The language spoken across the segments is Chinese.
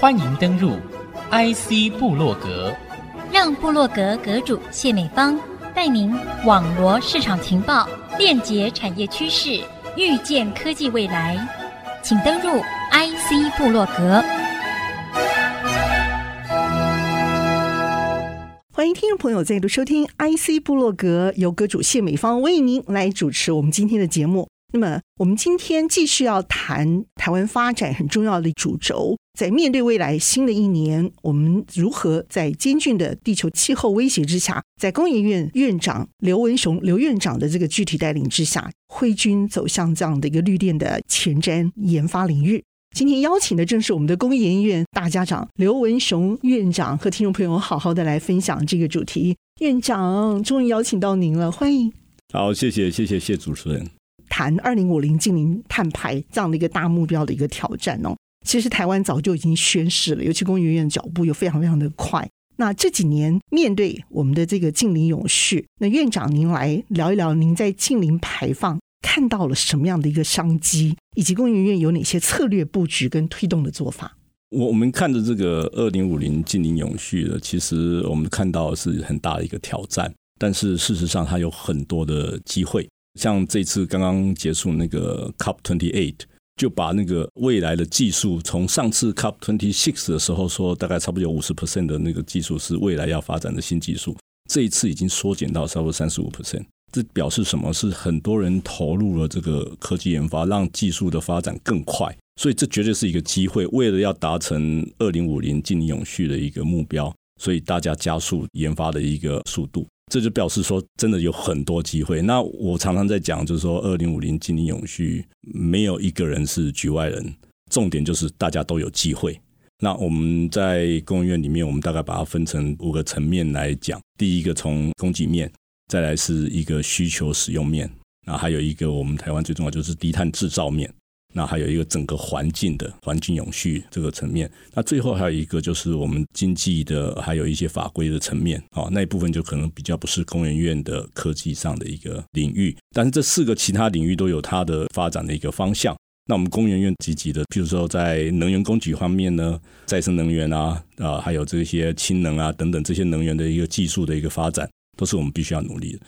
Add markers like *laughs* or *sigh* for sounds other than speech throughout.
欢迎登入 IC 部落格，让部落格阁主谢美芳带您网罗市场情报，链接产业趋势，预见科技未来。请登入 IC 部落格。欢迎听众朋友再度收听 IC 部落格，由阁主谢美芳为您来主持我们今天的节目。那么，我们今天继续要谈台湾发展很重要的主轴，在面对未来新的一年，我们如何在严峻的地球气候威胁之下，在工研院院长刘文雄刘院长的这个具体带领之下，挥军走向这样的一个绿电的前瞻研发领域。今天邀请的正是我们的工研院大家长刘文雄院长，和听众朋友好好的来分享这个主题。院长终于邀请到您了，欢迎。好，谢谢谢谢谢主持人。谈二零五零净零碳排这样的一个大目标的一个挑战哦，其实台湾早就已经宣示了，尤其工研院的脚步又非常非常的快。那这几年面对我们的这个近零永续，那院长您来聊一聊，您在近零排放。看到了什么样的一个商机，以及工研院有哪些策略布局跟推动的做法？我我们看着这个二零五零近零永续的，其实我们看到是很大的一个挑战，但是事实上它有很多的机会。像这次刚刚结束那个 COP twenty eight，就把那个未来的技术，从上次 COP twenty six 的时候说大概差不多有五十 percent 的那个技术是未来要发展的新技术，这一次已经缩减到差不多三十五 percent。这表示什么？是很多人投入了这个科技研发，让技术的发展更快，所以这绝对是一个机会。为了要达成二零五零净零永续的一个目标，所以大家加速研发的一个速度，这就表示说真的有很多机会。那我常常在讲，就是说二零五零经营永续没有一个人是局外人，重点就是大家都有机会。那我们在工研院里面，我们大概把它分成五个层面来讲。第一个从供给面。再来是一个需求使用面，那还有一个我们台湾最重要就是低碳制造面，那还有一个整个环境的环境永续这个层面，那最后还有一个就是我们经济的还有一些法规的层面，哦，那一部分就可能比较不是工研院的科技上的一个领域，但是这四个其他领域都有它的发展的一个方向。那我们工研院积极的，譬如说在能源供给方面呢，再生能源啊，啊，还有这些氢能啊等等这些能源的一个技术的一个发展。都是我们必须要努力的。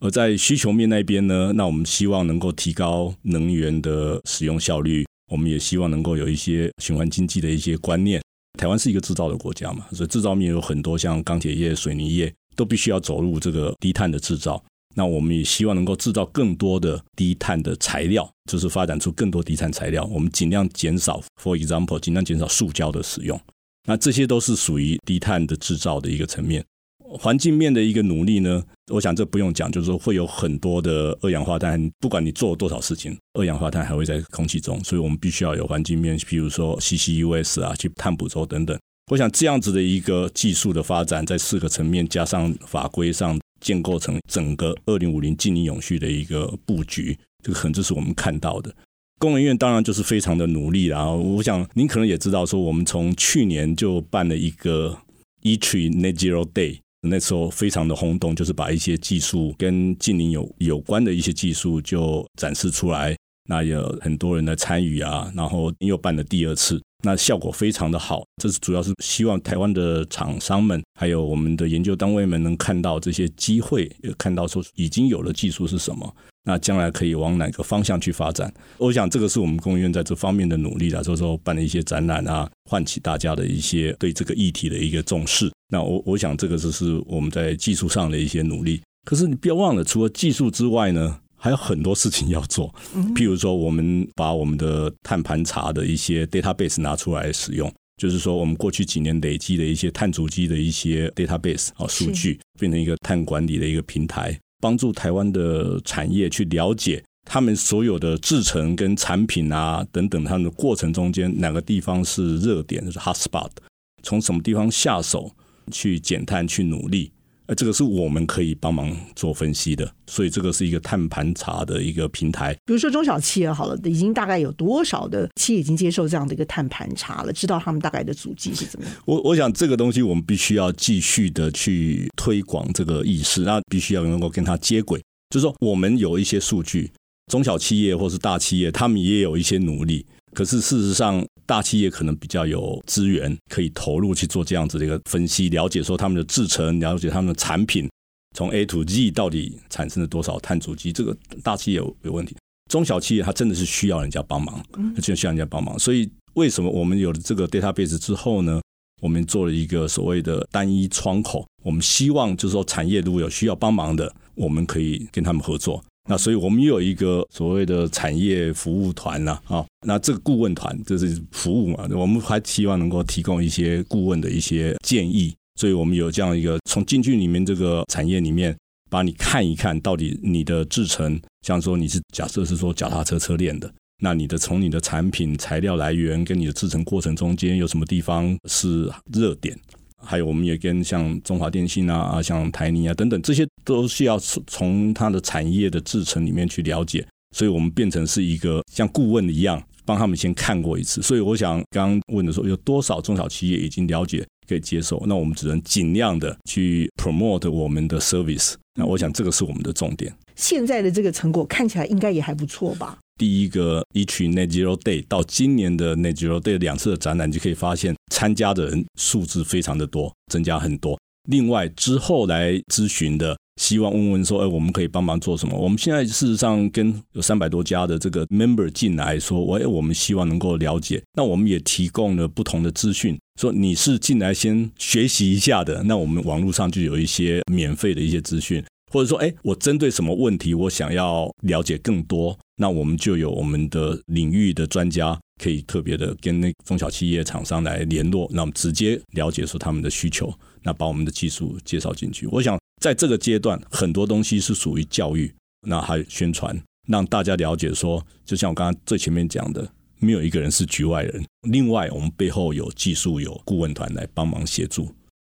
而在需求面那边呢，那我们希望能够提高能源的使用效率，我们也希望能够有一些循环经济的一些观念。台湾是一个制造的国家嘛，所以制造面有很多，像钢铁业、水泥业都必须要走入这个低碳的制造。那我们也希望能够制造更多的低碳的材料，就是发展出更多低碳材料。我们尽量减少，for example，尽量减少塑胶的使用。那这些都是属于低碳的制造的一个层面。环境面的一个努力呢，我想这不用讲，就是说会有很多的二氧化碳，不管你做多少事情，二氧化碳还会在空气中，所以我们必须要有环境面，比如说 CCUS 啊，去碳捕捉等等。我想这样子的一个技术的发展，在四个层面加上法规上建构成整个二零五零净零永续的一个布局，这个可能这是我们看到的。工研院当然就是非常的努力，然后我想您可能也知道，说我们从去年就办了一个 ITRI Net Zero Day。那时候非常的轰动，就是把一些技术跟近邻有有关的一些技术就展示出来，那有很多人的参与啊，然后又办了第二次，那效果非常的好。这是主要是希望台湾的厂商们，还有我们的研究单位们能看到这些机会，也看到说已经有了技术是什么。那将来可以往哪个方向去发展？我想这个是我们工研院在这方面的努力啦，就是说办了一些展览啊，唤起大家的一些对这个议题的一个重视。那我我想这个就是我们在技术上的一些努力。可是你不要忘了，除了技术之外呢，还有很多事情要做。譬如说，我们把我们的碳盘查的一些 database 拿出来使用，就是说我们过去几年累积的一些碳足迹的一些 database 啊数据，变成一个碳管理的一个平台。帮助台湾的产业去了解他们所有的制成跟产品啊等等，他们的过程中间哪个地方是热点，就是 hot spot，从什么地方下手去减碳去努力。呃，这个是我们可以帮忙做分析的，所以这个是一个碳盘查的一个平台。比如说中小企业好了，已经大概有多少的企业已经接受这样的一个碳盘查了，知道他们大概的足迹是怎么样？我我想这个东西我们必须要继续的去推广这个意识，那必须要能够跟它接轨。就是说，我们有一些数据，中小企业或是大企业，他们也有一些努力。可是事实上，大企业可能比较有资源可以投入去做这样子的一个分析，了解说他们的制程，了解他们的产品从 A to Z 到底产生了多少碳足迹。这个大企业有有问题，中小企业它真的是需要人家帮忙，就需要人家帮忙。所以为什么我们有了这个 database 之后呢？我们做了一个所谓的单一窗口，我们希望就是说产业如果有需要帮忙的，我们可以跟他们合作。那所以我们也有一个所谓的产业服务团呐，啊，那这个顾问团就是服务嘛，我们还希望能够提供一些顾问的一些建议。所以我们有这样一个从进去里面这个产业里面，把你看一看到底你的制程，像说你是假设是说脚踏车车链的。那你的从你的产品材料来源跟你的制程过程中间有什么地方是热点？还有我们也跟像中华电信啊啊，像台泥啊等等，这些都是要从从它的产业的制程里面去了解，所以我们变成是一个像顾问一样，帮他们先看过一次。所以我想刚刚问的时候，有多少中小企业已经了解可以接受？那我们只能尽量的去 promote 我们的 service。那我想这个是我们的重点。现在的这个成果看起来应该也还不错吧？第一个一群 Net Zero Day 到今年的 Net Zero Day 两次的展览，就可以发现参加的人数字非常的多，增加很多。另外之后来咨询的，希望问问说，哎，我们可以帮忙做什么？我们现在事实上跟有三百多家的这个 member 进来说，哎，我们希望能够了解。那我们也提供了不同的资讯，说你是进来先学习一下的，那我们网络上就有一些免费的一些资讯。或者说，哎，我针对什么问题，我想要了解更多，那我们就有我们的领域的专家，可以特别的跟那中小企业厂商来联络，那我们直接了解说他们的需求，那把我们的技术介绍进去。我想在这个阶段，很多东西是属于教育，那还宣传，让大家了解说，就像我刚刚最前面讲的，没有一个人是局外人。另外，我们背后有技术有顾问团来帮忙协助。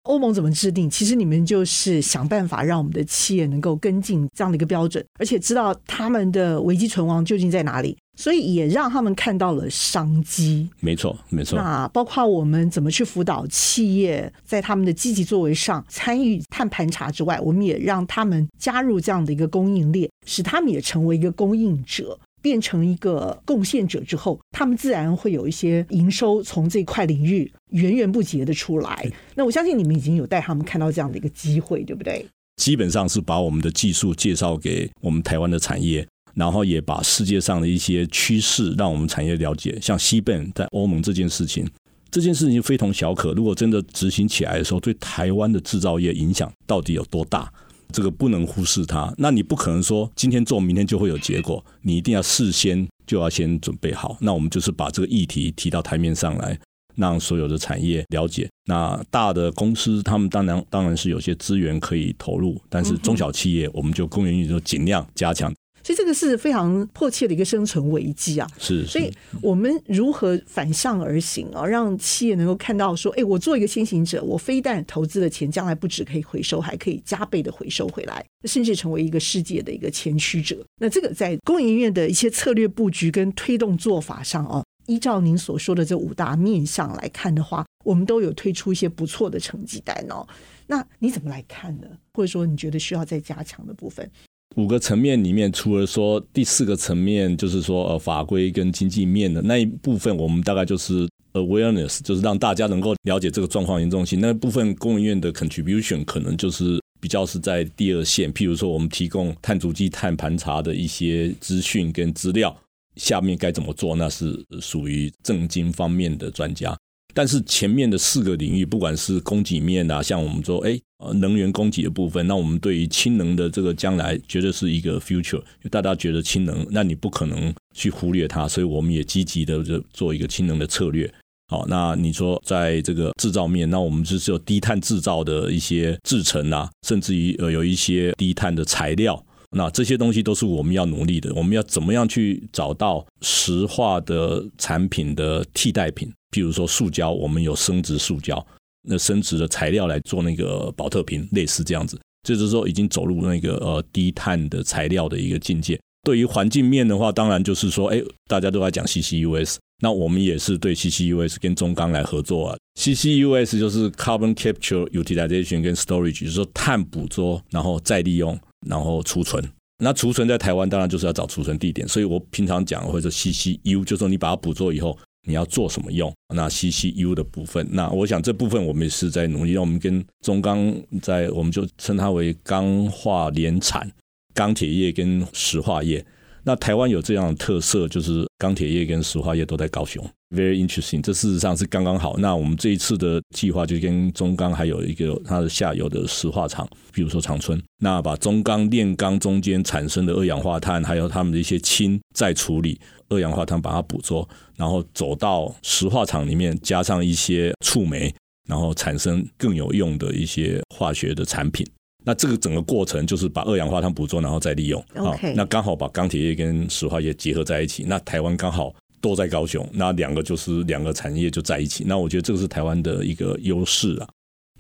欧盟怎么制定？其实你们就是想办法让我们的企业能够跟进这样的一个标准，而且知道他们的危机存亡究竟在哪里，所以也让他们看到了商机。没错，没错。那包括我们怎么去辅导企业，在他们的积极作为上参与碳盘查之外，我们也让他们加入这样的一个供应链，使他们也成为一个供应者。变成一个贡献者之后，他们自然会有一些营收从这块领域源源不竭的出来。那我相信你们已经有带他们看到这样的一个机会，对不对？基本上是把我们的技术介绍给我们台湾的产业，然后也把世界上的一些趋势让我们产业了解。像 CBAM 在欧盟这件事情，这件事情非同小可。如果真的执行起来的时候，对台湾的制造业影响到底有多大？这个不能忽视它，那你不可能说今天做明天就会有结果，你一定要事先就要先准备好。那我们就是把这个议题提到台面上来，让所有的产业了解。那大的公司他们当然当然是有些资源可以投入，但是中小企业我们就公允就尽量加强。所以这个是非常迫切的一个生存危机啊！是，所以我们如何反向而行啊，让企业能够看到说，哎，我做一个先行者，我非但投资的钱将来不止可以回收，还可以加倍的回收回来，甚至成为一个世界的一个前驱者。那这个在工研院的一些策略布局跟推动做法上啊，依照您所说的这五大面向来看的话，我们都有推出一些不错的成绩单哦。那你怎么来看呢？或者说你觉得需要再加强的部分？五个层面里面，除了说第四个层面，就是说呃法规跟经济面的那一部分，我们大概就是 awareness，就是让大家能够了解这个状况严重性。那部分工研院的 contribution 可能就是比较是在第二线，譬如说我们提供碳足迹、碳盘查的一些资讯跟资料，下面该怎么做，那是属于政经方面的专家。但是前面的四个领域，不管是供给面啊，像我们说，哎，能源供给的部分，那我们对于氢能的这个将来，绝对是一个 future。大家觉得氢能，那你不可能去忽略它，所以我们也积极的就做一个氢能的策略。好，那你说在这个制造面，那我们就是有低碳制造的一些制程啊，甚至于呃有一些低碳的材料。那这些东西都是我们要努力的。我们要怎么样去找到石化的产品的替代品？譬如说塑胶，我们有生质塑胶，那生质的材料来做那个保特瓶，类似这样子。就是说，已经走入那个呃低碳的材料的一个境界。对于环境面的话，当然就是说，哎，大家都在讲 CCUS，那我们也是对 CCUS 跟中钢来合作啊。CCUS 就是 Carbon Capture Utilization 跟 Storage，就是说碳捕捉，然后再利用。然后储存，那储存在台湾，当然就是要找储存地点。所以我平常讲或者 CCU，就是说你把它捕捉以后，你要做什么用？那 CCU 的部分，那我想这部分我们也是在努力。让我们跟中钢在，我们就称它为钢化联产，钢铁业跟石化业。那台湾有这样的特色，就是钢铁业跟石化业都在高雄，very interesting。这事实上是刚刚好。那我们这一次的计划就跟中钢还有一个它的下游的石化厂，比如说长春，那把中钢炼钢中间产生的二氧化碳，还有他们的一些氢再处理二氧化碳，把它捕捉，然后走到石化厂里面，加上一些触媒，然后产生更有用的一些化学的产品。那这个整个过程就是把二氧化碳捕捉，然后再利用。OK，那刚好把钢铁业跟石化业结合在一起。那台湾刚好都在高雄，那两个就是两个产业就在一起。那我觉得这个是台湾的一个优势啊。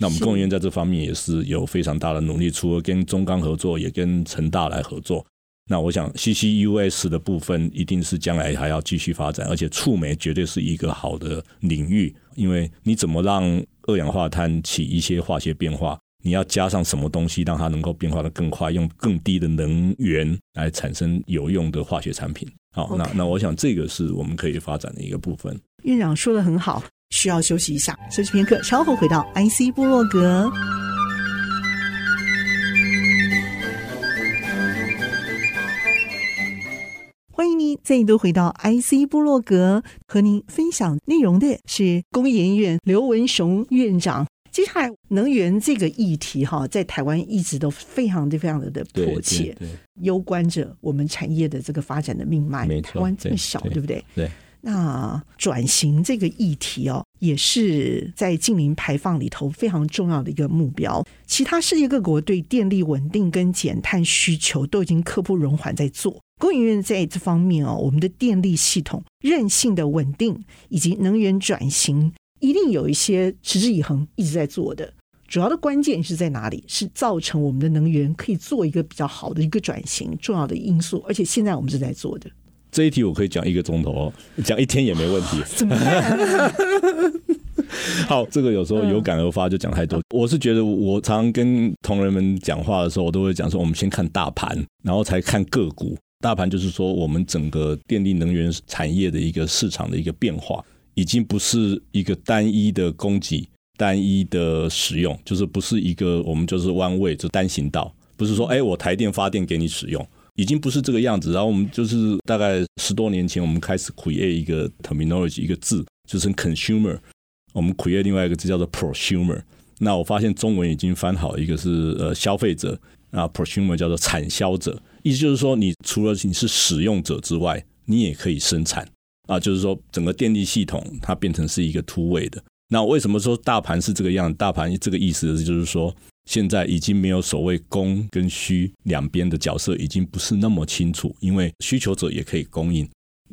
那我们工研院在这方面也是有非常大的努力，除了跟中钢合作，也跟成大来合作。那我想 CCUS 的部分一定是将来还要继续发展，而且触媒绝对是一个好的领域，因为你怎么让二氧化碳起一些化学变化？你要加上什么东西，让它能够变化得更快，用更低的能源来产生有用的化学产品。好，那那我想这个是我们可以发展的一个部分。院长说的很好，需要休息一下，休息片刻，稍后回到 IC 部落格。欢迎您再度回到 IC 部落格，和您分享内容的是工研院刘文雄院长。接下来，能源这个议题哈，在台湾一直都非常的、非常的的迫切，攸关着我们产业的这个发展的命脉。台湾这么小，对，对不对？对。那转型这个议题哦，也是在近零排放里头非常重要的一个目标。其他世界各国对电力稳定跟减碳需求都已经刻不容缓在做。工研院在这方面哦，我们的电力系统韧性的稳定以及能源转型。一定有一些持之以恒一直在做的，主要的关键是在哪里？是造成我们的能源可以做一个比较好的一个转型重要的因素，而且现在我们是在做的。这一题我可以讲一个钟头哦，*laughs* 讲一天也没问题。怎么办？*laughs* 好，这个有时候有感而发就讲太多。我是觉得我常常跟同仁们讲话的时候，我都会讲说，我们先看大盘，然后才看个股。大盘就是说，我们整个电力能源产业的一个市场的一个变化。已经不是一个单一的供给、单一的使用，就是不是一个我们就是 one way 就单行道，不是说哎我台电发电给你使用，已经不是这个样子。然后我们就是大概十多年前，我们开始 create 一个 terminology 一个字，就是 consumer，我们 create 另外一个字叫做 prosumer。那我发现中文已经翻好，一个是呃消费者啊，prosumer 叫做产销者，意思就是说你除了你是使用者之外，你也可以生产。啊，就是说整个电力系统它变成是一个突围的。那为什么说大盘是这个样？大盘这个意思就是说，现在已经没有所谓供跟需两边的角色，已经不是那么清楚。因为需求者也可以供应，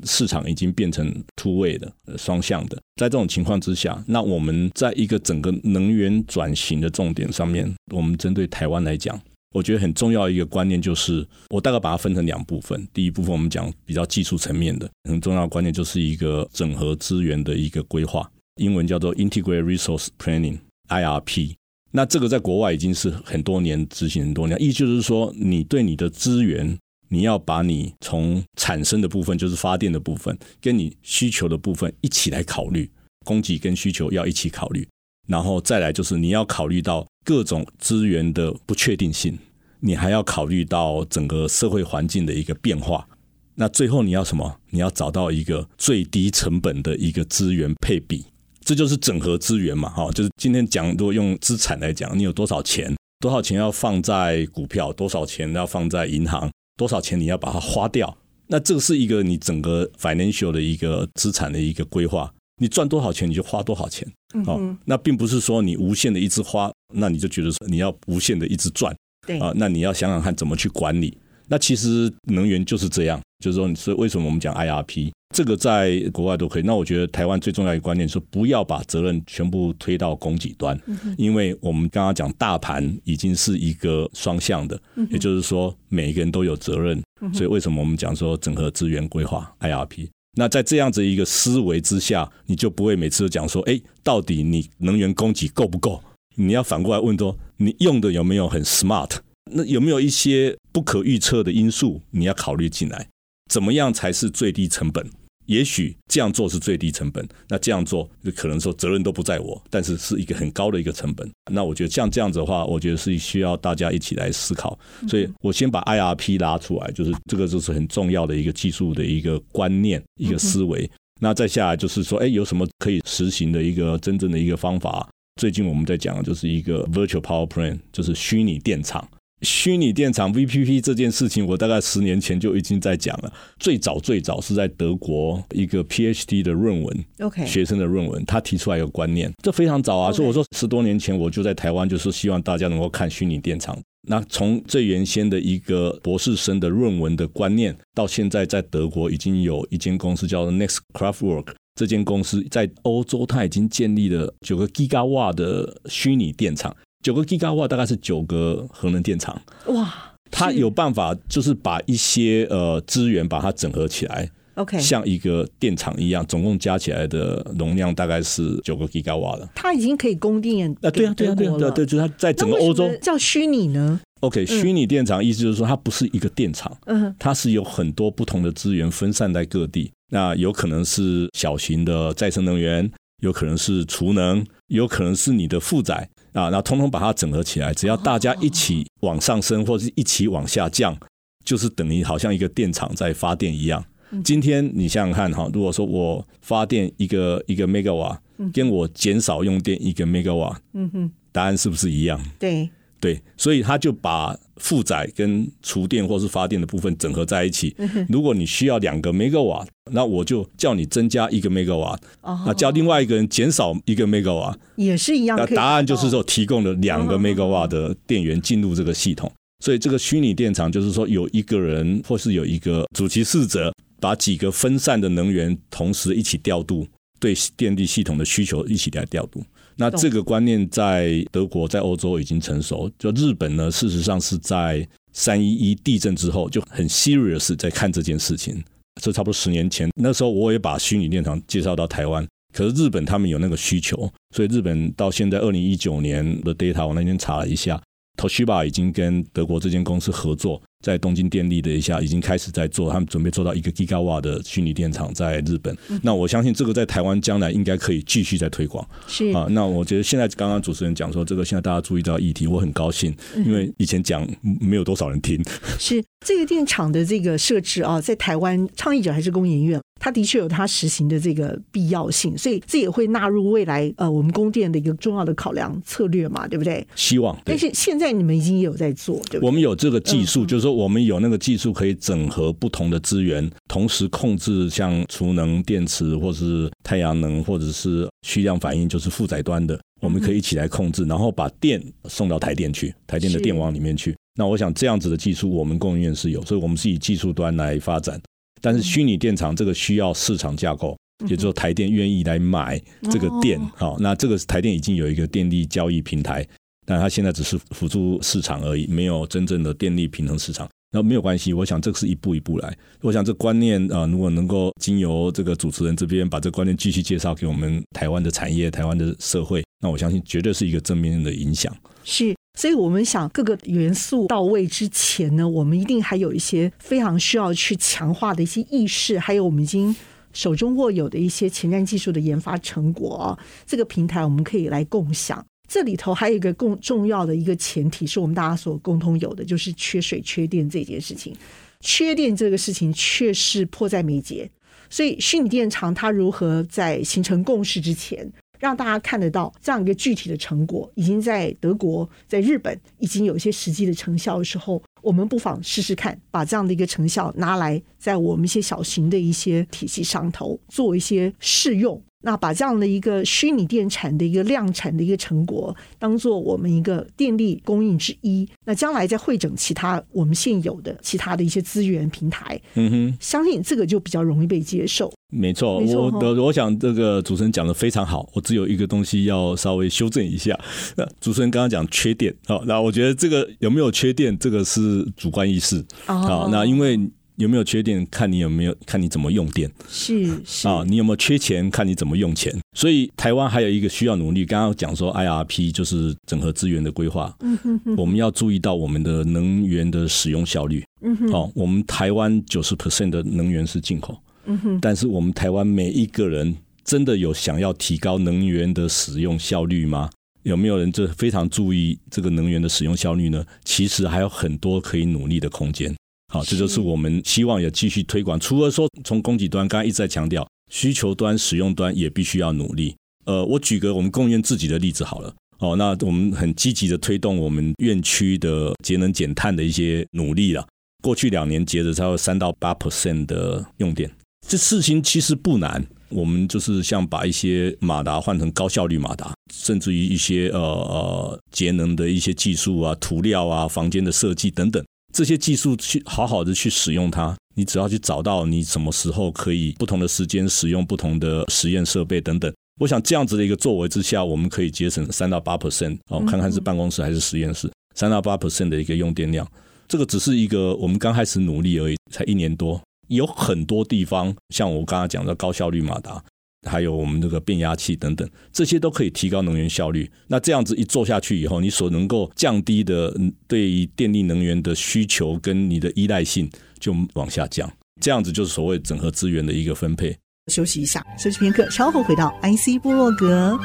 市场已经变成突围的、双向的。在这种情况之下，那我们在一个整个能源转型的重点上面，我们针对台湾来讲。我觉得很重要一个观念就是，我大概把它分成两部分。第一部分我们讲比较技术层面的，很重要的观念就是一个整合资源的一个规划，英文叫做 Integrated Resource Planning（IRP）。那这个在国外已经是很多年执行很多年，意思就是说，你对你的资源，你要把你从产生的部分，就是发电的部分，跟你需求的部分一起来考虑，供给跟需求要一起考虑。然后再来就是你要考虑到各种资源的不确定性，你还要考虑到整个社会环境的一个变化。那最后你要什么？你要找到一个最低成本的一个资源配比，这就是整合资源嘛。哈，就是今天讲，如果用资产来讲，你有多少钱？多少钱要放在股票？多少钱要放在银行？多少钱你要把它花掉？那这是一个你整个 financial 的一个资产的一个规划。你赚多少钱你就花多少钱，哦，那并不是说你无限的一直花，那你就觉得说你要无限的一直赚，对啊，那你要想想看怎么去管理。那其实能源就是这样，就是说，所以为什么我们讲 IRP，这个在国外都可以。那我觉得台湾最重要一个观念是不要把责任全部推到供给端，因为我们刚刚讲大盘已经是一个双向的，也就是说每一个人都有责任。所以为什么我们讲说整合资源规划 IRP？那在这样子一个思维之下，你就不会每次都讲说，哎，到底你能源供给够不够？你要反过来问说，你用的有没有很 smart？那有没有一些不可预测的因素你要考虑进来，怎么样才是最低成本？也许这样做是最低成本，那这样做就可能说责任都不在我，但是是一个很高的一个成本。那我觉得像这样子的话，我觉得是需要大家一起来思考。所以我先把 IRP 拉出来，就是这个就是很重要的一个技术的一个观念、一个思维。那再下来就是说，哎，有什么可以实行的一个真正的一个方法？最近我们在讲的就是一个 Virtual Power Plant，就是虚拟电厂。虚拟电厂 VPP 这件事情，我大概十年前就已经在讲了。最早最早是在德国一个 PhD 的论文，OK，学生的论文，他提出来一个观念，这非常早啊。所以我说十多年前我就在台湾，就是希望大家能够看虚拟电厂。那从最原先的一个博士生的论文的观念，到现在在德国已经有一间公司叫做 Next Craftwork，这间公司在欧洲它已经建立了九个 Gigawatt 的虚拟电厂。九个 Gigawatt 大概是九个核能电厂哇，它有办法就是把一些呃资源把它整合起来，OK，像一个电厂一样，总共加起来的容量大概是九个 Gigawatt 了。它已经可以供电啊？对啊，对啊，对啊，对啊，对，就是它在整个欧洲叫虚拟呢？OK，虚拟电厂意思就是说它不是一个电厂，嗯，它是有很多不同的资源分散在各地，那有可能是小型的再生能源，有可能是储能，有可能是你的负载。啊，那通通把它整合起来，只要大家一起往上升，或者是一起往下降，就是等于好像一个电厂在发电一样。今天你想想看哈，如果说我发电一个一个 megawatt，跟我减少用电一个 megawatt，嗯哼，答案是不是一样？对。对，所以他就把负载跟储电或是发电的部分整合在一起。如果你需要两个 megawatt，那我就叫你增加一个 megawatt，那叫另外一个人减少一个 megawatt，也是一样。那答案就是说，提供了两个 megawatt 的电源进入这个系统。所以这个虚拟电厂就是说，有一个人或是有一个主其事者，把几个分散的能源同时一起调度，对电力系统的需求一起来调度。那这个观念在德国、在欧洲已经成熟。就日本呢，事实上是在三一一地震之后就很 serious 在看这件事情。这差不多十年前，那时候我也把虚拟电厂介绍到台湾。可是日本他们有那个需求，所以日本到现在二零一九年的 data，我那天查了一下，Toshiba 已经跟德国这间公司合作。在东京电力的一下已经开始在做，他们准备做到一个 Gigawatt 的虚拟电厂在日本。那我相信这个在台湾将来应该可以继续在推广。是啊，那我觉得现在刚刚主持人讲说这个现在大家注意到议题，我很高兴，因为以前讲没有多少人听。是这个电厂的这个设置啊，在台湾倡议者还是工研院，它的确有它实行的这个必要性，所以这也会纳入未来呃我们供电的一个重要的考量策略嘛，对不对？希望。但是现在你们已经有在做，对不对？我们有这个技术，就是说。我们有那个技术可以整合不同的资源，同时控制像储能、电池，或是太阳能，或者是虚量反应，就是负载端的，我们可以一起来控制，然后把电送到台电去，台电的电网里面去。那我想这样子的技术，我们供应链是有，所以我们是以技术端来发展。但是虚拟电厂这个需要市场架构，也就是说台电愿意来买这个电。好，那这个台电已经有一个电力交易平台。但它现在只是辅助市场而已，没有真正的电力平衡市场。那没有关系，我想这个是一步一步来。我想这观念啊、呃，如果能够经由这个主持人这边把这观念继续介绍给我们台湾的产业、台湾的社会，那我相信绝对是一个正面的影响。是，所以我们想各个元素到位之前呢，我们一定还有一些非常需要去强化的一些意识，还有我们已经手中握有的一些前瞻技术的研发成果。这个平台我们可以来共享。这里头还有一个更重要的一个前提，是我们大家所共同有的，就是缺水、缺电这件事情。缺电这个事情确实迫在眉睫，所以虚拟电厂它如何在形成共识之前，让大家看得到这样一个具体的成果，已经在德国、在日本已经有一些实际的成效的时候，我们不妨试试看，把这样的一个成效拿来在我们一些小型的一些体系上头做一些试用。那把这样的一个虚拟电产的一个量产的一个成果，当做我们一个电力供应之一，那将来再汇整其他我们现有的其他的一些资源平台，嗯哼，相信这个就比较容易被接受。没错，没错我的我想这个主持人讲的非常好，我只有一个东西要稍微修正一下。*laughs* 那主持人刚刚讲缺电，好，那我觉得这个有没有缺电，这个是主观意识。好，那因为。有没有缺电，看你有没有看你怎么用电。是是啊，你有没有缺钱，看你怎么用钱。所以台湾还有一个需要努力，刚刚讲说 IRP 就是整合资源的规划。嗯哼哼，我们要注意到我们的能源的使用效率。嗯哼，哦，我们台湾九十 percent 的能源是进口。嗯哼，但是我们台湾每一个人真的有想要提高能源的使用效率吗？有没有人就非常注意这个能源的使用效率呢？其实还有很多可以努力的空间。好，这就是我们希望也继续推广。除了说从供给端，刚才一直在强调需求端、使用端也必须要努力。呃，我举个我们工研院自己的例子好了。哦，那我们很积极的推动我们院区的节能减碳的一些努力了。过去两年节了超过三到八 percent 的用电，这事情其实不难。我们就是像把一些马达换成高效率马达，甚至于一些呃呃节能的一些技术啊、涂料啊、房间的设计等等。这些技术去好好的去使用它，你只要去找到你什么时候可以不同的时间使用不同的实验设备等等。我想这样子的一个作为之下，我们可以节省三到八 percent 哦，看看是办公室还是实验室，三到八 percent 的一个用电量。这个只是一个我们刚开始努力而已，才一年多，有很多地方像我刚刚讲的高效率马达。还有我们这个变压器等等，这些都可以提高能源效率。那这样子一做下去以后，你所能够降低的对于电力能源的需求跟你的依赖性就往下降。这样子就是所谓整合资源的一个分配。休息一下，休息片刻，稍后回到 IC 部落格。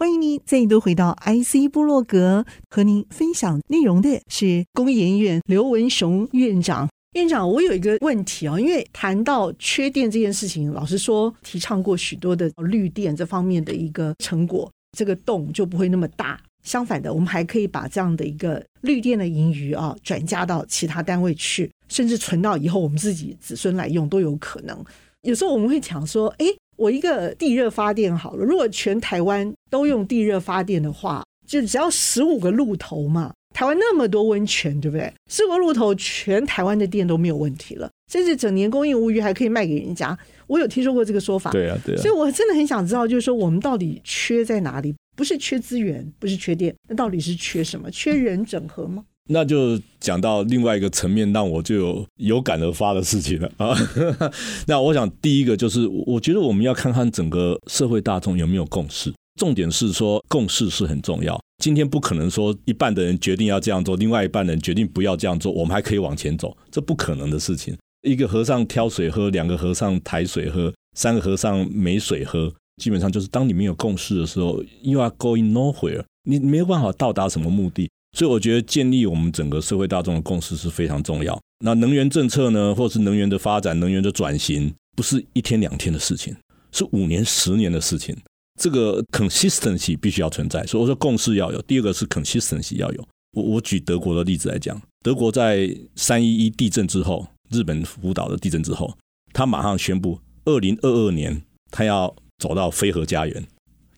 欢迎您再度回到 IC 部落格，和您分享内容的是工研院刘文雄院长。院长，我有一个问题啊，因为谈到缺电这件事情，老实说，提倡过许多的绿电这方面的一个成果，这个洞就不会那么大。相反的，我们还可以把这样的一个绿电的盈余啊，转嫁到其他单位去，甚至存到以后我们自己子孙来用都有可能。有时候我们会讲说，哎。我一个地热发电好了，如果全台湾都用地热发电的话，就只要十五个路头嘛。台湾那么多温泉，对不对？十五个路头，全台湾的电都没有问题了，甚至整年供应无余，还可以卖给人家。我有听说过这个说法。对啊，对啊。所以我真的很想知道，就是说我们到底缺在哪里？不是缺资源，不是缺电，那到底是缺什么？缺人整合吗？那就讲到另外一个层面，让我就有有感而发的事情了 *laughs* 啊。*laughs* 那我想第一个就是，我觉得我们要看看整个社会大众有没有共识。重点是说共识是很重要。今天不可能说一半的人决定要这样做，另外一半人决定不要这样做，我们还可以往前走，这不可能的事情。一个和尚挑水喝，两个和尚抬水喝，三个和尚没水喝，基本上就是当你没有共识的时候，you are going nowhere，你没有办法到达什么目的。所以我觉得建立我们整个社会大众的共识是非常重要。那能源政策呢，或是能源的发展、能源的转型，不是一天两天的事情，是五年、十年的事情。这个 consistency 必须要存在。所以我说共识要有。第二个是 consistency 要有。我我举德国的例子来讲，德国在三一一地震之后，日本福岛的地震之后，他马上宣布，二零二二年他要走到非核家园。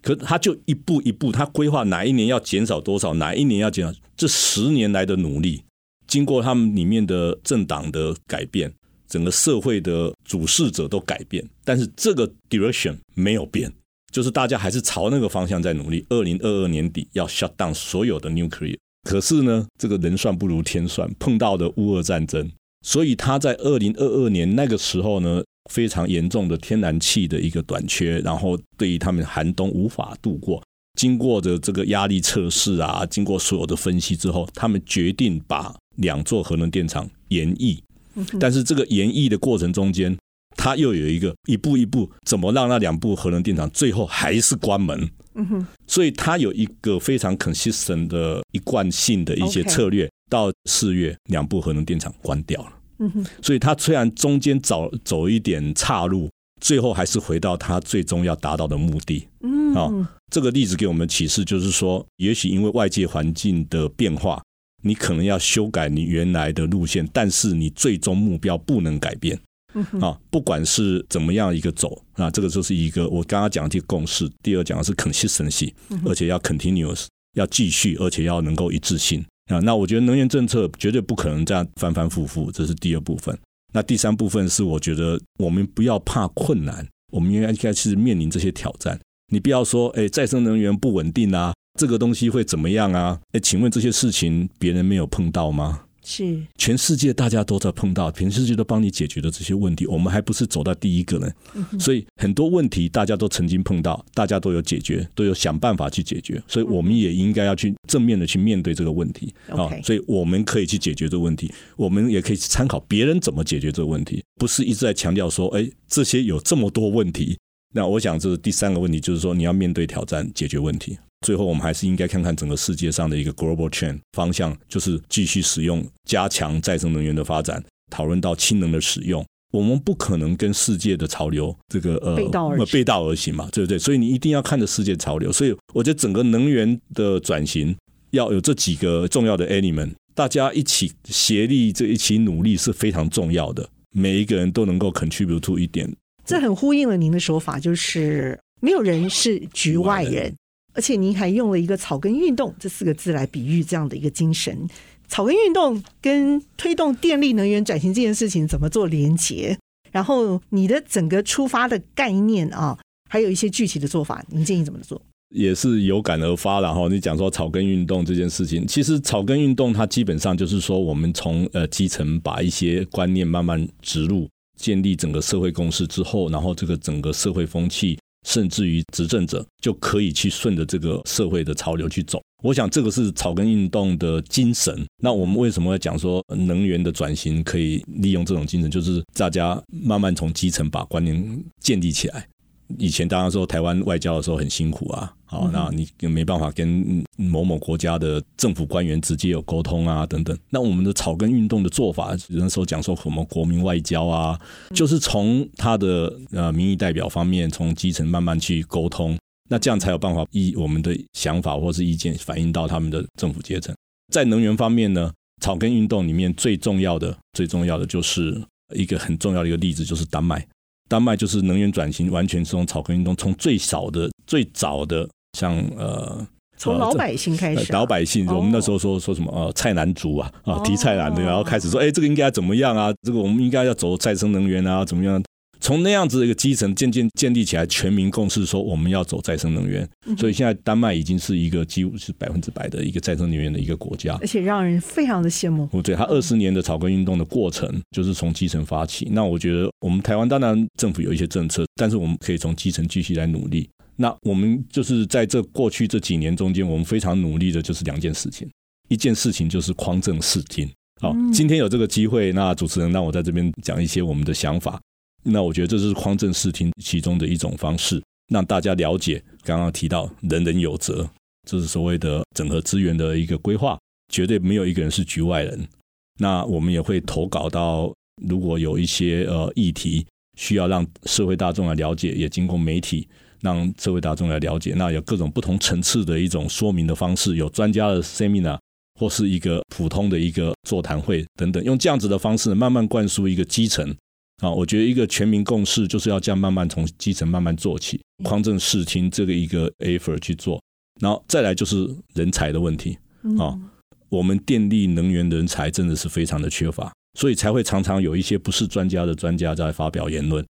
可他就一步一步，他规划哪一年要减少多少，哪一年要减少。这十年来的努力，经过他们里面的政党的改变，整个社会的主事者都改变，但是这个 direction 没有变，就是大家还是朝那个方向在努力。二零二二年底要 shut down 所有的 nuclear，可是呢，这个人算不如天算，碰到的乌俄战争，所以他在二零二二年那个时候呢。非常严重的天然气的一个短缺，然后对于他们寒冬无法度过，经过的这个压力测试啊，经过所有的分析之后，他们决定把两座核能电厂延役。但是这个延役的过程中间，他又有一个一步一步怎么让那两部核能电厂最后还是关门。嗯哼所以它有一个非常 consistent 的一贯性的一些策略，到四月两部核能电厂关掉了。所以他虽然中间走走一点岔路，最后还是回到他最终要达到的目的。嗯，啊，这个例子给我们启示就是说，也许因为外界环境的变化，你可能要修改你原来的路线，但是你最终目标不能改变。啊，不管是怎么样一个走啊，这个就是一个我刚刚讲的这个共识。第二讲的是 consistency，而且要 continuous，要继续，而且要能够一致性。啊，那我觉得能源政策绝对不可能这样反反复复，这是第二部分。那第三部分是，我觉得我们不要怕困难，我们应该该是面临这些挑战。你不要说，哎，再生能源不稳定啊，这个东西会怎么样啊？哎，请问这些事情别人没有碰到吗？是全世界大家都在碰到，全世界都帮你解决的这些问题，我们还不是走到第一个呢？所以很多问题大家都曾经碰到，大家都有解决，都有想办法去解决，所以我们也应该要去正面的去面对这个问题啊。所以我们可以去解决这个问题，我们也可以参考别人怎么解决这个问题，不是一直在强调说，哎，这些有这么多问题。那我想这是第三个问题，就是说你要面对挑战，解决问题。最后，我们还是应该看看整个世界上的一个 global trend 方向，就是继续使用、加强再生能源的发展。讨论到氢能的使用，我们不可能跟世界的潮流这个呃背道而行，背道而行嘛，对不对？所以你一定要看着世界潮流。所以我觉得整个能源的转型要有这几个重要的 element，大家一起协力，这一起努力是非常重要的。每一个人都能够 contribute to 一点，这很呼应了您的说法，就是没有人是局外人。而且您还用了一个“草根运动”这四个字来比喻这样的一个精神。草根运动跟推动电力能源转型这件事情怎么做连结？然后你的整个出发的概念啊，还有一些具体的做法，您建议怎么做？也是有感而发了哈。你讲说草根运动这件事情，其实草根运动它基本上就是说，我们从呃基层把一些观念慢慢植入，建立整个社会共识之后，然后这个整个社会风气。甚至于执政者就可以去顺着这个社会的潮流去走。我想这个是草根运动的精神。那我们为什么要讲说能源的转型可以利用这种精神？就是大家慢慢从基层把观念建立起来。以前当然说台湾外交的时候很辛苦啊，好，那你没办法跟某某国家的政府官员直接有沟通啊，等等。那我们的草根运动的做法，有的时候讲说什么国民外交啊，就是从他的呃民意代表方面，从基层慢慢去沟通，那这样才有办法以我们的想法或是意见反映到他们的政府阶层。在能源方面呢，草根运动里面最重要的、最重要的就是一个很重要的一个例子，就是丹麦。丹麦就是能源转型，完全是从草根运动，从最少的、最早的，像呃，从老百姓开始、啊，老百姓，我们那时候说说什么呃，菜篮族啊啊，提菜篮的，然后开始说，哎，这个应该怎么样啊？这个我们应该要走再生能源啊，怎么样？从那样子的一个基层渐渐建立起来，全民共识说我们要走再生能源，所以现在丹麦已经是一个几乎是百分之百的一个再生能源的一个国家，而且让人非常的羡慕。对，他二十年的草根运动的过程就是从基层发起。那我觉得我们台湾当然政府有一些政策，但是我们可以从基层继续来努力。那我们就是在这过去这几年中间，我们非常努力的就是两件事情，一件事情就是匡正视听。好，今天有这个机会，那主持人让我在这边讲一些我们的想法。那我觉得这是匡正视听其中的一种方式，让大家了解刚刚提到人人有责，这是所谓的整合资源的一个规划，绝对没有一个人是局外人。那我们也会投稿到，如果有一些呃议题需要让社会大众来了解，也经过媒体让社会大众来了解，那有各种不同层次的一种说明的方式，有专家的 seminar 或是一个普通的一个座谈会等等，用这样子的方式慢慢灌输一个基层。啊，我觉得一个全民共识就是要这样慢慢从基层慢慢做起，匡正视听这个一个 effort 去做，然后再来就是人才的问题啊。我们电力能源人才真的是非常的缺乏，所以才会常常有一些不是专家的专家在发表言论。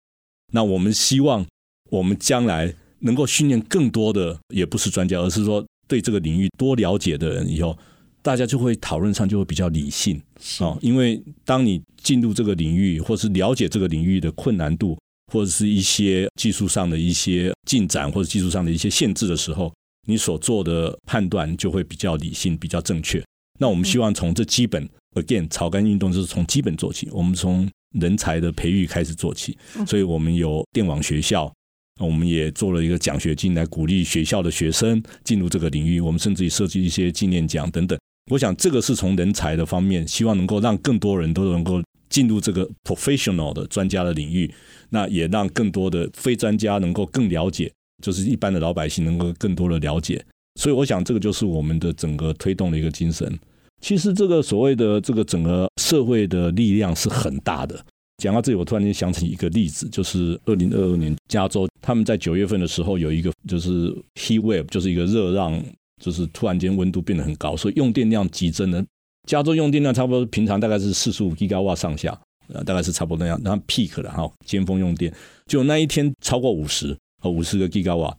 那我们希望我们将来能够训练更多的也不是专家，而是说对这个领域多了解的人以后。大家就会讨论上就会比较理性啊，因为当你进入这个领域，或是了解这个领域的困难度，或者是一些技术上的一些进展，或者技术上的一些限制的时候，你所做的判断就会比较理性、比较正确。那我们希望从这基本，again，草根运动就是从基本做起，我们从人才的培育开始做起，所以我们有电网学校，我们也做了一个奖学金来鼓励学校的学生进入这个领域，我们甚至于设计一些纪念奖等等。我想这个是从人才的方面，希望能够让更多人都能够进入这个 professional 的专家的领域，那也让更多的非专家能够更了解，就是一般的老百姓能够更多的了解。所以我想这个就是我们的整个推动的一个精神。其实这个所谓的这个整个社会的力量是很大的。讲到这里，我突然间想起一个例子，就是二零二二年加州他们在九月份的时候有一个就是 heat wave，就是一个热浪。就是突然间温度变得很高，所以用电量急增了。加州用电量差不多平常大概是四十五吉瓦上下，呃，大概是差不多那样。然后 peak 了哈，尖峰用电就那一天超过五十和五十个吉瓦。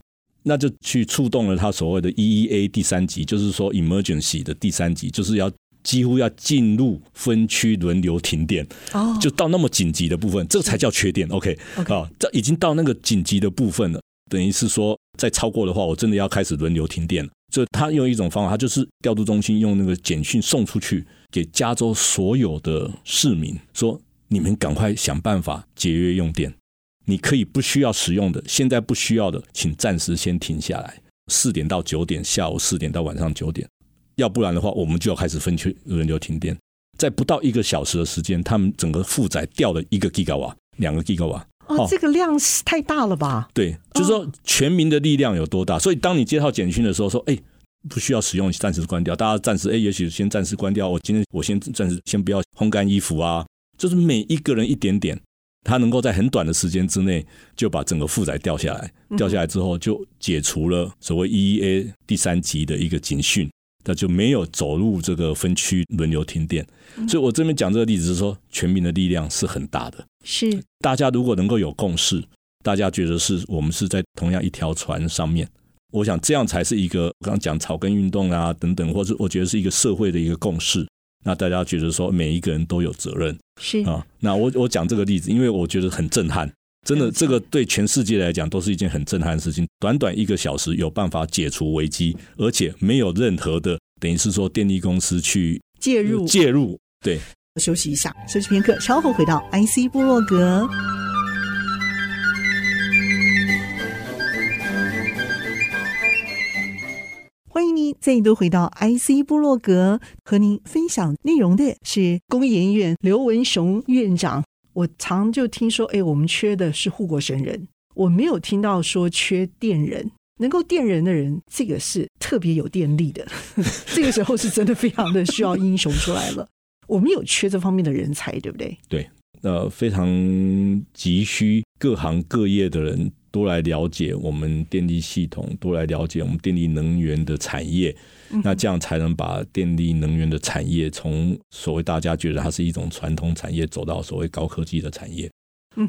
那就去触动了它所谓的 EEA 第三级，就是说 emergency 的第三级，就是要几乎要进入分区轮流停电，哦，就到那么紧急的部分，这才叫缺电。OK，啊，这已经到那个紧急的部分了，等于是说再超过的话，我真的要开始轮流停电了。所以他用一种方法，他就是调度中心用那个简讯送出去给加州所有的市民，说你们赶快想办法节约用电。你可以不需要使用的，现在不需要的，请暂时先停下来。四点到九点，下午四点到晚上九点，要不然的话，我们就要开始分区轮流停电。在不到一个小时的时间，他们整个负载掉了一个 Giga 瓦，两个 Giga 瓦。哦，这个量是太大了吧？对，就是说全民的力量有多大。所以当你接到简讯的时候，说：“哎，不需要使用，暂时关掉。”大家暂时哎，也许先暂时关掉。我今天我先暂时先不要烘干衣服啊。就是每一个人一点点。他能够在很短的时间之内就把整个负载掉下来，掉下来之后就解除了所谓 EEA 第三级的一个警讯，那就没有走入这个分区轮流停电。所以我这边讲这个例子是说，全民的力量是很大的。是大家如果能够有共识，大家觉得是我们是在同样一条船上面，我想这样才是一个我刚刚讲草根运动啊等等，或者我觉得是一个社会的一个共识。那大家觉得说每一个人都有责任是啊。那我我讲这个例子，因为我觉得很震撼，真的，这个对全世界来讲都是一件很震撼的事情。短短一个小时有办法解除危机，而且没有任何的等于是说电力公司去介入介入。对，休息一下，休息片刻，稍后回到 IC 部落格。欢迎您再度回到 IC 部落格，和您分享内容的是工研院刘文雄院长。我常就听说，哎，我们缺的是护国神人，我没有听到说缺电人，能够电人的人，这个是特别有电力的。*laughs* 这个时候是真的非常的需要英雄出来了。我们有缺这方面的人才，对不对？对，呃，非常急需各行各业的人。多来了解我们电力系统，多来了解我们电力能源的产业，那这样才能把电力能源的产业从所谓大家觉得它是一种传统产业，走到所谓高科技的产业。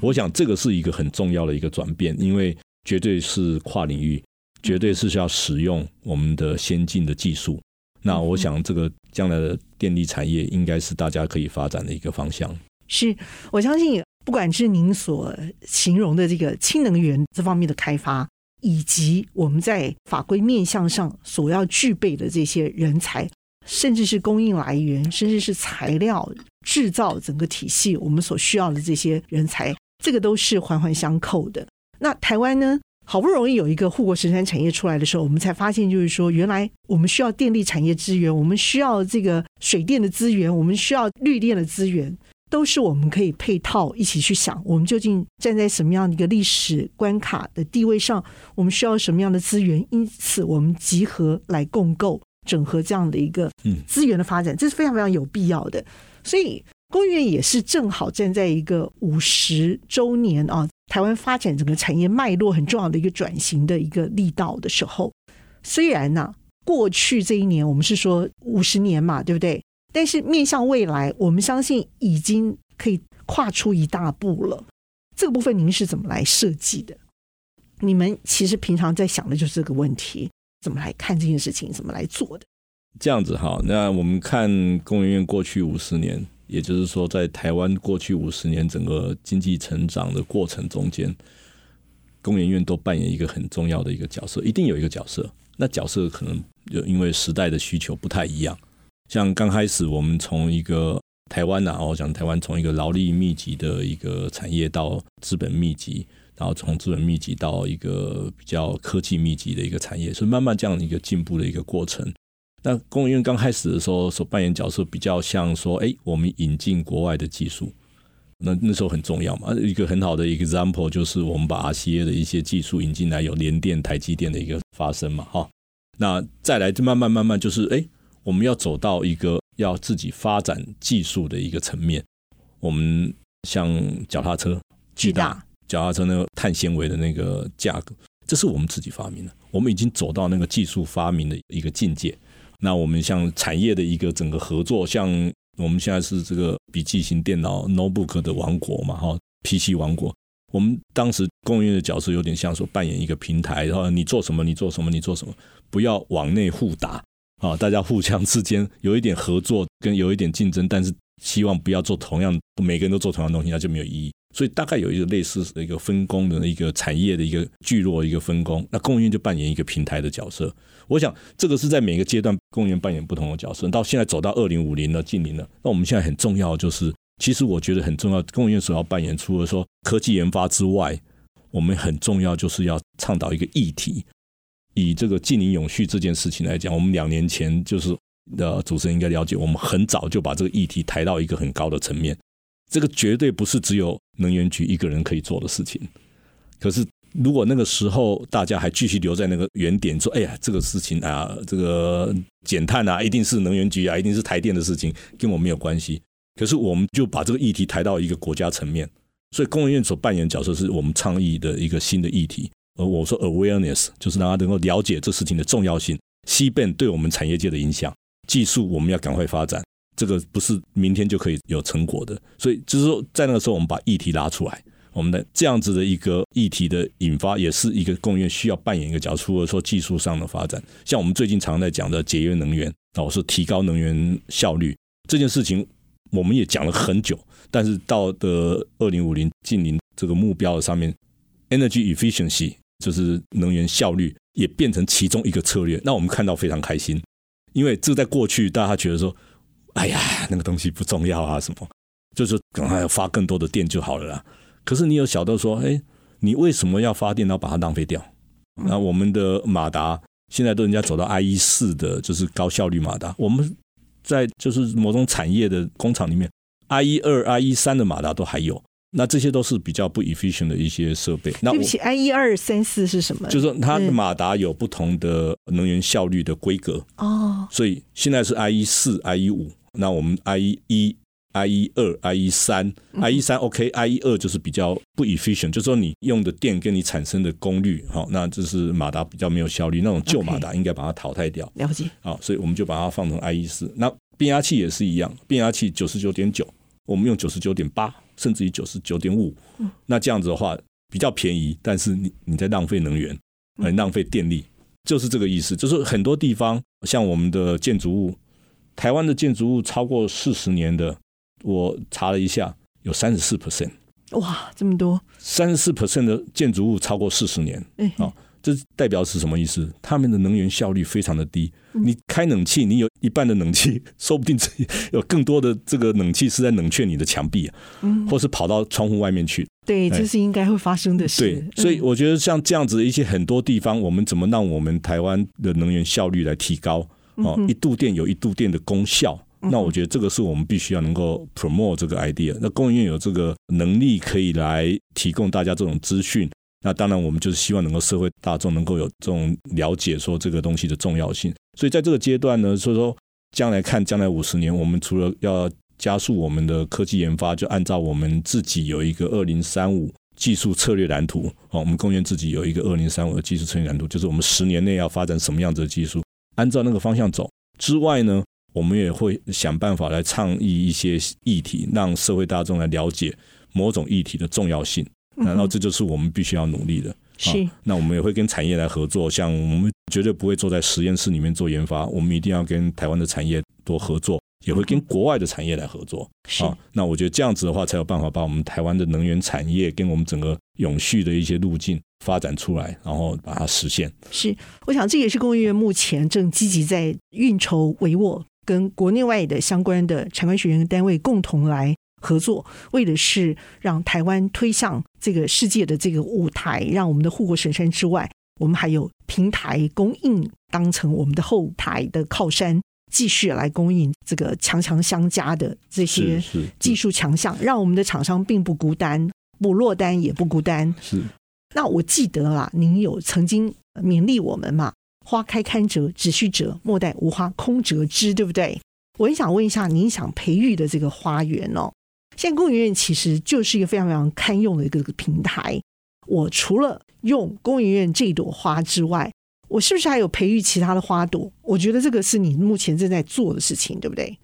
我想这个是一个很重要的一个转变，因为绝对是跨领域，绝对是需要使用我们的先进的技术。那我想这个将来的电力产业应该是大家可以发展的一个方向。是我相信。不管是您所形容的这个氢能源这方面的开发，以及我们在法规面向上所要具备的这些人才，甚至是供应来源，甚至是材料制造整个体系，我们所需要的这些人才，这个都是环环相扣的。那台湾呢，好不容易有一个护国神山产业出来的时候，我们才发现，就是说，原来我们需要电力产业资源，我们需要这个水电的资源，我们需要绿电的资源。都是我们可以配套一起去想，我们究竟站在什么样的一个历史关卡的地位上，我们需要什么样的资源，因此我们集合来共构、整合这样的一个资源的发展，这是非常非常有必要的。所以公园也是正好站在一个五十周年啊，台湾发展整个产业脉络很重要的一个转型的一个力道的时候。虽然呢、啊，过去这一年我们是说五十年嘛，对不对？但是面向未来，我们相信已经可以跨出一大步了。这个部分您是怎么来设计的？你们其实平常在想的就是这个问题：怎么来看这件事情，怎么来做的？这样子哈，那我们看工研院过去五十年，也就是说，在台湾过去五十年整个经济成长的过程中间，工研院都扮演一个很重要的一个角色，一定有一个角色。那角色可能就因为时代的需求不太一样。像刚开始我们从一个台湾呐，我讲台湾从一个劳力密集的一个产业到资本密集，然后从资本密集到一个比较科技密集的一个产业，所以慢慢这样一个进步的一个过程。那工研院刚开始的时候所扮演角色比较像说，哎，我们引进国外的技术，那那时候很重要嘛。一个很好的 example 就是我们把 RCA 的一些技术引进来，有联电、台积电的一个发生嘛，哈。那再来就慢慢慢慢就是，哎。我们要走到一个要自己发展技术的一个层面。我们像脚踏车，巨大脚踏车那个碳纤维的那个价格，这是我们自己发明的。我们已经走到那个技术发明的一个境界。那我们像产业的一个整个合作，像我们现在是这个笔记型电脑 notebook 的王国嘛，哈，PC 王国。我们当时供应的角色有点像说扮演一个平台，然后你做什么，你做什么，你做什么，不要往内互打啊，大家互相之间有一点合作跟有一点竞争，但是希望不要做同样，每个人都做同样东西，那就没有意义。所以大概有一个类似的一个分工的一个产业的一个聚落一个分工，那供应链就扮演一个平台的角色。我想这个是在每个阶段供应链扮演不同的角色。到现在走到二零五零了，近零了，那我们现在很重要就是，其实我觉得很重要，供应链所要扮演除了说科技研发之外，我们很重要就是要倡导一个议题。以这个净零永续这件事情来讲，我们两年前就是呃，主持人应该了解，我们很早就把这个议题抬到一个很高的层面。这个绝对不是只有能源局一个人可以做的事情。可是，如果那个时候大家还继续留在那个原点，说：“哎呀，这个事情啊，这个减碳啊，一定是能源局啊，一定是台电的事情，跟我没有关系。”可是，我们就把这个议题抬到一个国家层面。所以，工研院所扮演角色是我们倡议的一个新的议题。而我说 “awareness”，就是让他能够了解这事情的重要性，CBAM 对我们产业界的影响，技术我们要赶快发展。这个不是明天就可以有成果的，所以就是说，在那个时候，我们把议题拉出来，我们的这样子的一个议题的引发，也是一个工研院需要扮演一个角色。除了说技术上的发展，像我们最近常在讲的节约能源，哦，是提高能源效率这件事情，我们也讲了很久。但是到的二零五零近零这个目标的上面，energy efficiency 就是能源效率，也变成其中一个策略。那我们看到非常开心，因为这在过去大家觉得说。哎呀，那个东西不重要啊，什么？就是赶快要发更多的电就好了啦。可是你有想到说，哎，你为什么要发电，然后把它浪费掉？那我们的马达现在都人家走到 IE 四的，就是高效率马达。我们在就是某种产业的工厂里面，IE 二、IE 三的马达都还有。那这些都是比较不 efficient 的一些设备。那对不起，I 一二三四是什么？就是说它的马达有不同的能源效率的规格哦。所以现在是 I 一四、I 一五。那我们 IE 一、i 一二、i 一三、i 一三 OK，i 一二就是比较不 efficient，就是说你用的电跟你产生的功率，好，那这是马达比较没有效率，那种旧马达应该把它淘汰掉。了解。好，所以我们就把它放成 i 一四。那变压器也是一样，变压器九十九点九，我们用九十九点八，甚至于九十九点五。那这样子的话比较便宜，但是你你在浪费能源，很浪费电力，就是这个意思。就是很多地方像我们的建筑物。台湾的建筑物超过四十年的，我查了一下，有三十四 percent。哇，这么多！三十四 percent 的建筑物超过四十年，哎，啊，这代表是什么意思？他们的能源效率非常的低。你开冷气，你有一半的冷气，*laughs* 说不定有更多的这个冷气是在冷却你的墙壁啊，或是跑到窗户外面去。对，这是应该会发生的事。对，所以我觉得像这样子的一些很多地方，我们怎么让我们台湾的能源效率来提高？哦，一度电有一度电的功效，那我觉得这个是我们必须要能够 promote 这个 idea。那工研院有这个能力可以来提供大家这种资讯，那当然我们就是希望能够社会大众能够有这种了解，说这个东西的重要性。所以在这个阶段呢，所以说将来看将来五十年，我们除了要加速我们的科技研发，就按照我们自己有一个二零三五技术策略蓝图。哦，我们工研院自己有一个二零三五的技术策略蓝图，就是我们十年内要发展什么样子的技术。按照那个方向走之外呢，我们也会想办法来倡议一些议题，让社会大众来了解某种议题的重要性。然后这就是我们必须要努力的。是、啊，那我们也会跟产业来合作，像我们绝对不会坐在实验室里面做研发，我们一定要跟台湾的产业多合作，也会跟国外的产业来合作。是、啊，那我觉得这样子的话，才有办法把我们台湾的能源产业跟我们整个永续的一些路径。发展出来，然后把它实现。是，我想这也是工业院目前正积极在运筹帷幄，跟国内外的相关的产官学研单位共同来合作，为的是让台湾推向这个世界的这个舞台，让我们的护国神山之外，我们还有平台供应当成我们的后台的靠山，继续来供应这个强强相加的这些技术强项，让我们的厂商并不孤单，不落单也不孤单。是。那我记得啦，您有曾经勉励我们嘛？花开堪折直须折，莫待无花空折枝，对不对？我很想问一下，您想培育的这个花园哦，现在公研院其实就是一个非常非常堪用的一个平台。我除了用公研院这朵花之外，我是不是还有培育其他的花朵？我觉得这个是你目前正在做的事情，对不对？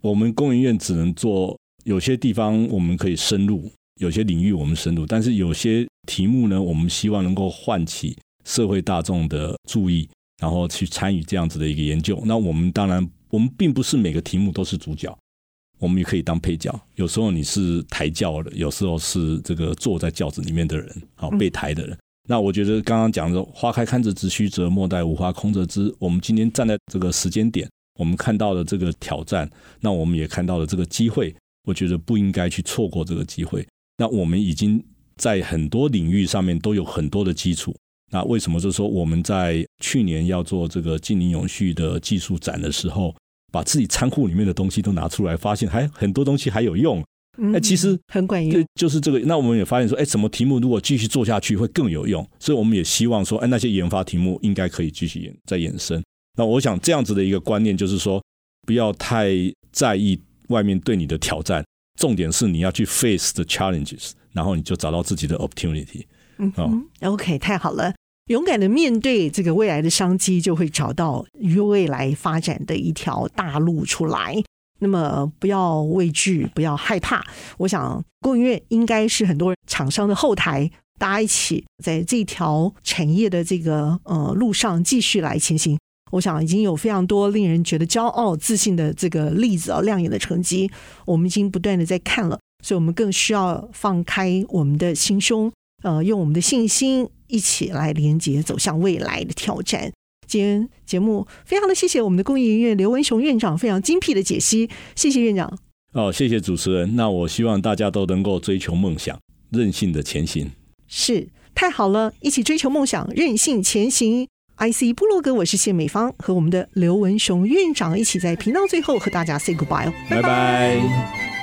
我们公研院只能做有些地方，我们可以深入。有些领域我们深入，但是有些题目呢，我们希望能够唤起社会大众的注意，然后去参与这样子的一个研究。那我们当然，我们并不是每个题目都是主角，我们也可以当配角。有时候你是抬轿的，有时候是这个坐在轿子里面的人，好被抬的人。那我觉得刚刚讲的“花开堪折直须折，莫待无花空折枝”，我们今天站在这个时间点，我们看到了这个挑战，那我们也看到了这个机会。我觉得不应该去错过这个机会。那我们已经在很多领域上面都有很多的基础。那为什么就是说我们在去年要做这个净零永续的技术展的时候，把自己仓库里面的东西都拿出来，发现还很多东西还有用。哎，其实很管用。就是这个。那我们也发现说，哎，什么题目如果继续做下去会更有用？所以我们也希望说，哎，那些研发题目应该可以继续延再延伸。那我想这样子的一个观念就是说，不要太在意。外面对你的挑战，重点是你要去 face the challenges，然后你就找到自己的 opportunity。嗯，嗯，OK，太好了，勇敢的面对这个未来的商机，就会找到与未来发展的一条大路出来。那么不要畏惧，不要害怕。我想供应链应该是很多厂商的后台，大家一起在这条产业的这个呃路上继续来前行。我想已经有非常多令人觉得骄傲、自信的这个例子啊，亮眼的成绩，我们已经不断的在看了，所以我们更需要放开我们的心胸，呃，用我们的信心一起来连接，走向未来的挑战。今天节目非常的谢谢我们的工研院刘文雄院长非常精辟的解析，谢谢院长。哦，谢谢主持人。那我希望大家都能够追求梦想，任性的前行。是，太好了，一起追求梦想，任性前行。IC 部落格，我是谢美芳，和我们的刘文雄院长一起在频道最后和大家 say goodbye 哦，拜拜。拜拜。